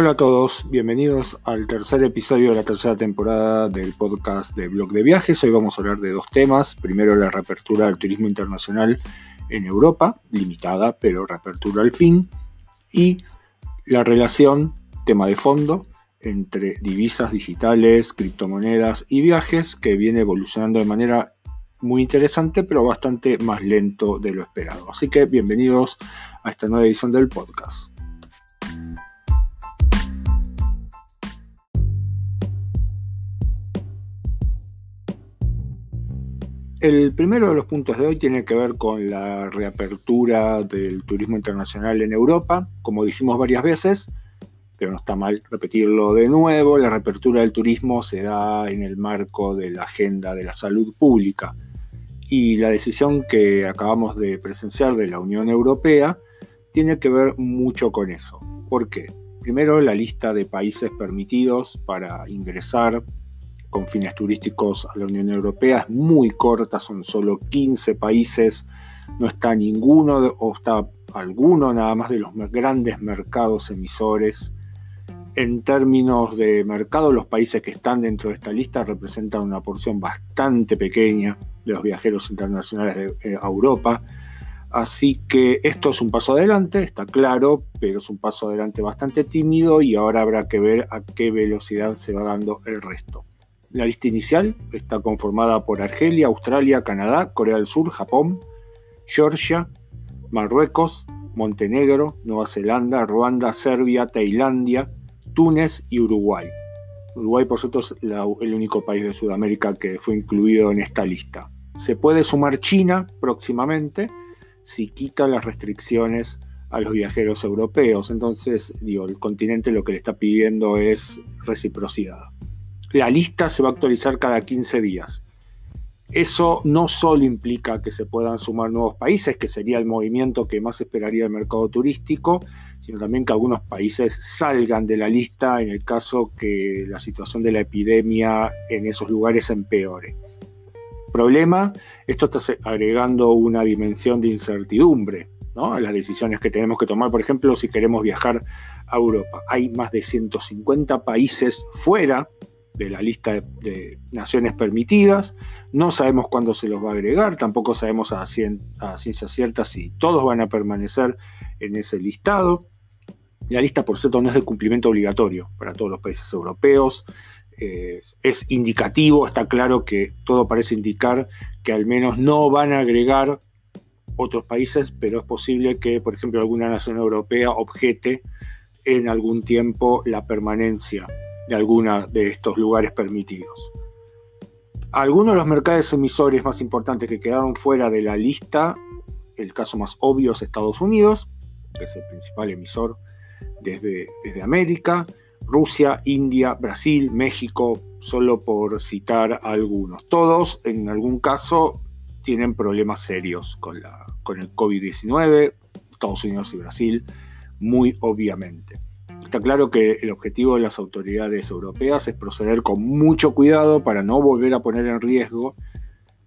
Hola a todos, bienvenidos al tercer episodio de la tercera temporada del podcast de Blog de Viajes. Hoy vamos a hablar de dos temas. Primero la reapertura del turismo internacional en Europa, limitada, pero reapertura al fin. Y la relación, tema de fondo, entre divisas digitales, criptomonedas y viajes, que viene evolucionando de manera muy interesante, pero bastante más lento de lo esperado. Así que bienvenidos a esta nueva edición del podcast. El primero de los puntos de hoy tiene que ver con la reapertura del turismo internacional en Europa. Como dijimos varias veces, pero no está mal repetirlo de nuevo, la reapertura del turismo se da en el marco de la agenda de la salud pública. Y la decisión que acabamos de presenciar de la Unión Europea tiene que ver mucho con eso. ¿Por qué? Primero, la lista de países permitidos para ingresar con fines turísticos a la Unión Europea es muy corta, son solo 15 países, no está ninguno o está alguno nada más de los grandes mercados emisores. En términos de mercado, los países que están dentro de esta lista representan una porción bastante pequeña de los viajeros internacionales de eh, Europa. Así que esto es un paso adelante, está claro, pero es un paso adelante bastante tímido y ahora habrá que ver a qué velocidad se va dando el resto. La lista inicial está conformada por Argelia, Australia, Canadá, Corea del Sur, Japón, Georgia, Marruecos, Montenegro, Nueva Zelanda, Ruanda, Serbia, Tailandia, Túnez y Uruguay. Uruguay, por cierto, es el único país de Sudamérica que fue incluido en esta lista. Se puede sumar China próximamente si quita las restricciones a los viajeros europeos. Entonces, el continente lo que le está pidiendo es reciprocidad. La lista se va a actualizar cada 15 días. Eso no solo implica que se puedan sumar nuevos países, que sería el movimiento que más esperaría el mercado turístico, sino también que algunos países salgan de la lista en el caso que la situación de la epidemia en esos lugares empeore. Problema, esto está agregando una dimensión de incertidumbre a las decisiones que tenemos que tomar, por ejemplo, si queremos viajar a Europa. Hay más de 150 países fuera de la lista de, naciones permitidas. No sabemos cuándo se los va a agregar, tampoco sabemos a, ciencia cierta si todos van a permanecer en ese listado. La lista, por cierto, no es de cumplimiento obligatorio para todos los países europeos. es indicativo, está claro que todo parece indicar que al menos no van a agregar otros países, pero es posible que, por ejemplo, alguna nación europea objete en algún tiempo la permanencia de alguna de estos lugares permitidos. Algunos de los mercados emisores más importantes que quedaron fuera de la lista, el caso más obvio es Estados Unidos, que es el principal emisor desde, desde América, Rusia, India, Brasil, México, solo por citar algunos. Todos, en algún caso, tienen problemas serios con, la, con el COVID-19, Estados Unidos y Brasil, muy obviamente. Está claro que el objetivo de las autoridades europeas es proceder con mucho cuidado para no volver a poner en riesgo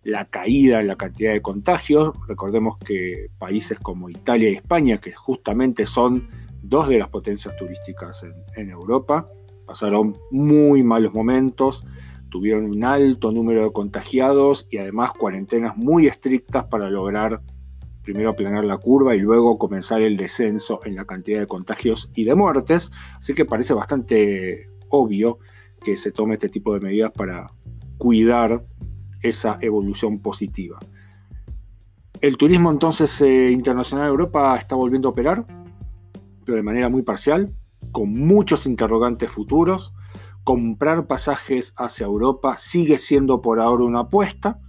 la caída en la cantidad de contagios. Recordemos que países como Italia y España, que justamente son dos de las potencias turísticas en, Europa, pasaron muy malos momentos, tuvieron un alto número de contagiados y además cuarentenas muy estrictas para lograr primero aplanar la curva y luego comenzar el descenso en la cantidad de contagios y de muertes. Así que parece bastante obvio que se tome este tipo de medidas para cuidar esa evolución positiva. El turismo entonces eh, internacional de Europa está volviendo a operar, pero de manera muy parcial, con muchos interrogantes futuros. Comprar pasajes hacia Europa sigue siendo por ahora una apuesta.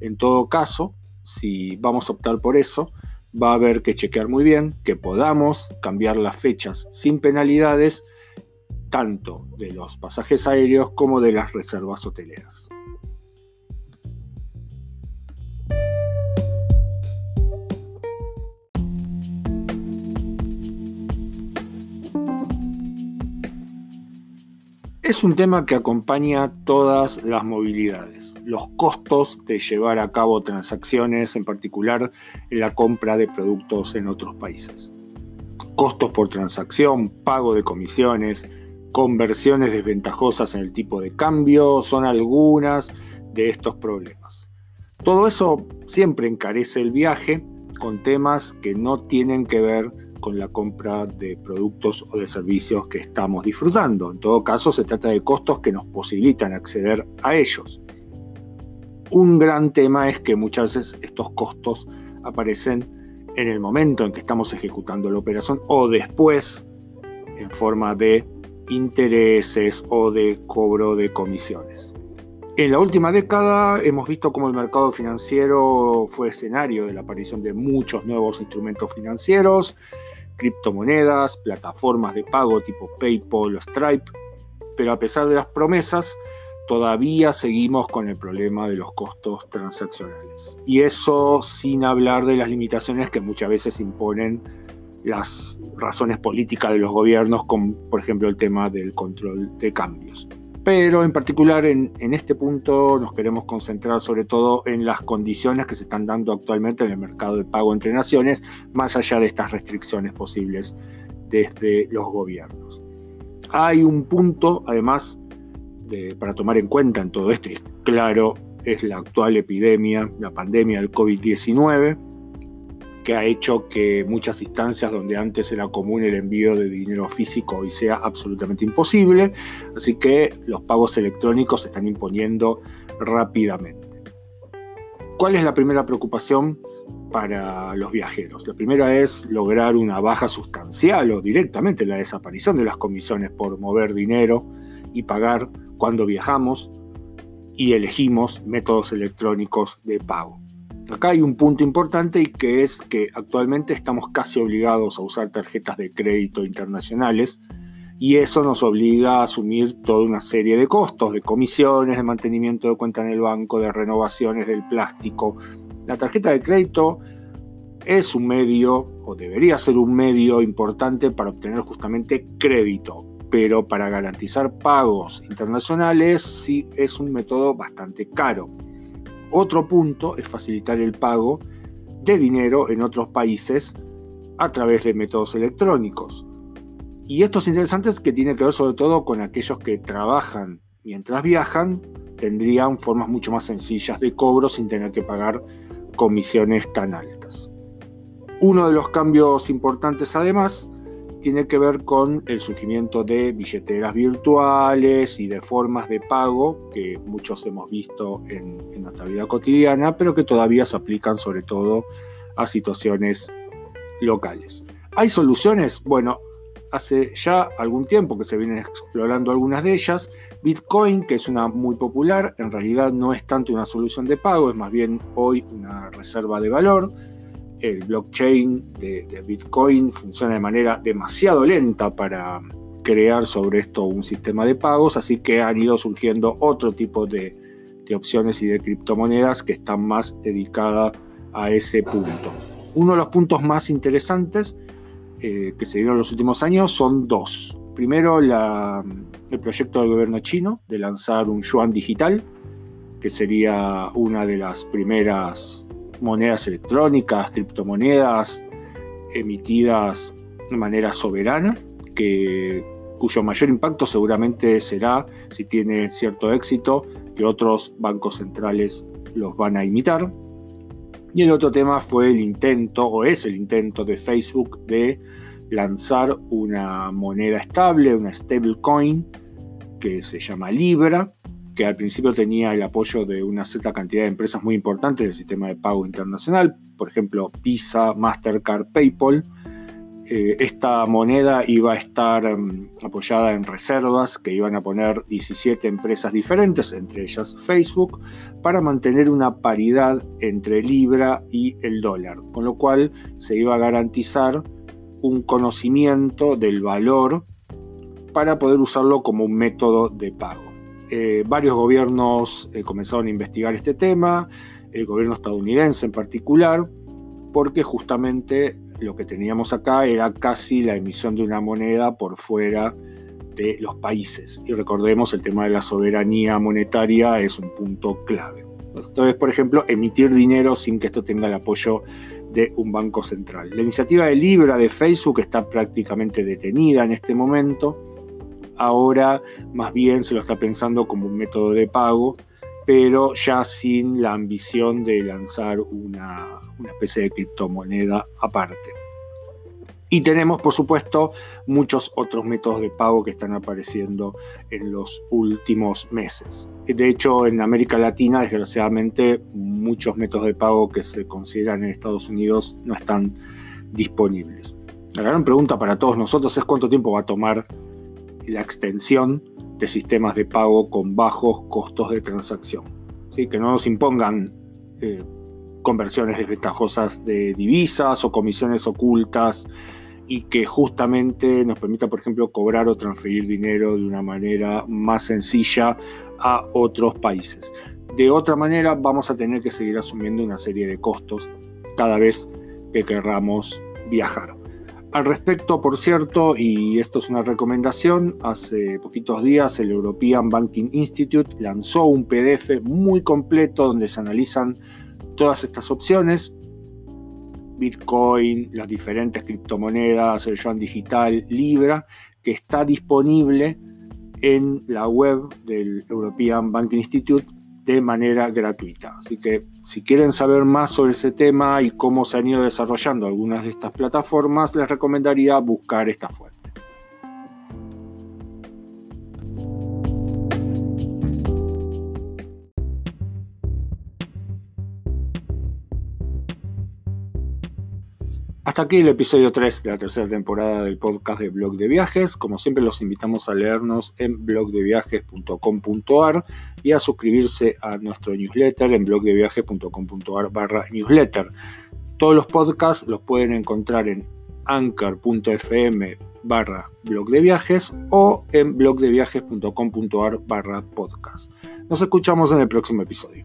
En todo caso, si vamos a optar por eso, va a haber que chequear muy bien que podamos cambiar las fechas sin penalidades, tanto de los pasajes aéreos como de las reservas hoteleras. Es un tema que acompaña todas las movilidades los costos de llevar a cabo transacciones, en particular en la compra de productos en otros países. costos por transacción, pago de comisiones, conversiones desventajosas en el tipo de cambio, son algunas de estos problemas. Todo eso siempre encarece el viaje con temas que no tienen que ver con la compra de productos o de servicios que estamos disfrutando. En todo caso, se trata de costos que nos posibilitan acceder a ellos. Un gran tema es que muchas veces estos costos aparecen en el momento en que estamos ejecutando la operación o después en forma de intereses o de cobro de comisiones. En la última década hemos visto cómo el mercado financiero fue escenario de la aparición de muchos nuevos instrumentos financieros, criptomonedas, plataformas de pago tipo PayPal o Stripe, pero a pesar de las promesas, todavía seguimos con el problema de los costos transaccionales. Y eso sin hablar de las limitaciones que muchas veces imponen las razones políticas de los gobiernos, como por ejemplo el tema del control de cambios. Pero en particular en, este punto nos queremos concentrar sobre todo en las condiciones que se están dando actualmente en el mercado de pago entre naciones, más allá de estas restricciones posibles desde los gobiernos. Hay un punto, además, para tomar en cuenta en todo esto, y claro, es la actual epidemia, la pandemia del COVID-19, que ha hecho que muchas instancias donde antes era común el envío de dinero físico hoy sea absolutamente imposible, así que los pagos electrónicos se están imponiendo rápidamente. ¿Cuál es la primera preocupación para los viajeros? La primera es lograr una baja sustancial o directamente la desaparición de las comisiones por mover dinero y pagar cuando viajamos y elegimos métodos electrónicos de pago. Acá hay un punto importante y que es que actualmente estamos casi obligados a usar tarjetas de crédito internacionales y eso nos obliga a asumir toda una serie de costos, de comisiones, de mantenimiento de cuenta en el banco, de renovaciones del plástico. La tarjeta de crédito es un medio, o debería ser un medio importante para obtener justamente crédito, pero para garantizar pagos internacionales sí es un método bastante caro. Otro punto es facilitar el pago de dinero en otros países a través de métodos electrónicos. Y esto es interesante que tiene que ver sobre todo con aquellos que trabajan mientras viajan, tendrían formas mucho más sencillas de cobro sin tener que pagar comisiones tan altas. Uno de los cambios importantes además tiene que ver con el surgimiento de billeteras virtuales y de formas de pago que muchos hemos visto en, nuestra vida cotidiana, pero que todavía se aplican sobre todo a situaciones locales. ¿Hay soluciones? Bueno, hace ya algún tiempo que se vienen explorando algunas de ellas. Bitcoin, que es una muy popular, en realidad no es tanto una solución de pago, es más bien hoy una reserva de valor el blockchain de, Bitcoin funciona de manera demasiado lenta para crear sobre esto un sistema de pagos, así que han ido surgiendo otro tipo de, opciones y de criptomonedas que están más dedicadas a ese punto. Uno de los puntos más interesantes eh, que se dieron en los últimos años son dos. Primero, el proyecto del gobierno chino de lanzar un yuan digital, que sería una de las primeras monedas electrónicas, criptomonedas emitidas de manera soberana, que, cuyo mayor impacto seguramente será, si tiene cierto éxito, que otros bancos centrales los van a imitar. Y el otro tema fue el intento, o es el intento de Facebook de lanzar una moneda estable, una stablecoin, que se llama Libra, que al principio tenía el apoyo de una cierta cantidad de empresas muy importantes del sistema de pago internacional, por ejemplo Visa, Mastercard, PayPal. Eh, esta moneda iba a estar mm, apoyada en reservas que iban a poner 17 empresas diferentes, entre ellas Facebook, para mantener una paridad entre Libra y el dólar, con lo cual se iba a garantizar un conocimiento del valor para poder usarlo como un método de pago. Eh, varios gobiernos eh, comenzaron a investigar este tema, el gobierno estadounidense en particular, porque justamente lo que teníamos acá era casi la emisión de una moneda por fuera de los países. Y recordemos, el tema de la soberanía monetaria es un punto clave. Entonces, por ejemplo, emitir dinero sin que esto tenga el apoyo de un banco central. La iniciativa de Libra de Facebook está prácticamente detenida en este momento. Ahora más bien se lo está pensando como un método de pago, pero ya sin la ambición de lanzar una, una especie de criptomoneda aparte. Y tenemos, por supuesto, muchos otros métodos de pago que están apareciendo en los últimos meses. De hecho, en América Latina, desgraciadamente, muchos métodos de pago que se consideran en Estados Unidos no están disponibles. La gran pregunta para todos nosotros es cuánto tiempo va a tomar la extensión de sistemas de pago con bajos costos de transacción. ¿Sí? Que no nos impongan eh, conversiones desventajosas de divisas o comisiones ocultas y que justamente nos permita, por ejemplo, cobrar o transferir dinero de una manera más sencilla a otros países. De otra manera, vamos a tener que seguir asumiendo una serie de costos cada vez que querramos viajar. Al respecto, por cierto, y esto es una recomendación, hace poquitos días el European Banking Institute lanzó un PDF muy completo donde se analizan todas estas opciones. Bitcoin, las diferentes criptomonedas, el yuan digital, Libra, que está disponible en la web del European Banking Institute de manera gratuita. Así que si quieren saber más sobre ese tema y cómo se han ido desarrollando algunas de estas plataformas, les recomendaría buscar esta fuente. Hasta aquí el episodio 3 de la tercera temporada del podcast de Blog de Viajes. Como siempre los invitamos a leernos en blogdeviajes.com.ar y a suscribirse a nuestro newsletter en blogdeviajes.com.ar barra newsletter. Todos los podcasts los pueden encontrar en anchor.fm barra o en blogdeviajes.com.ar podcast. Nos escuchamos en el próximo episodio.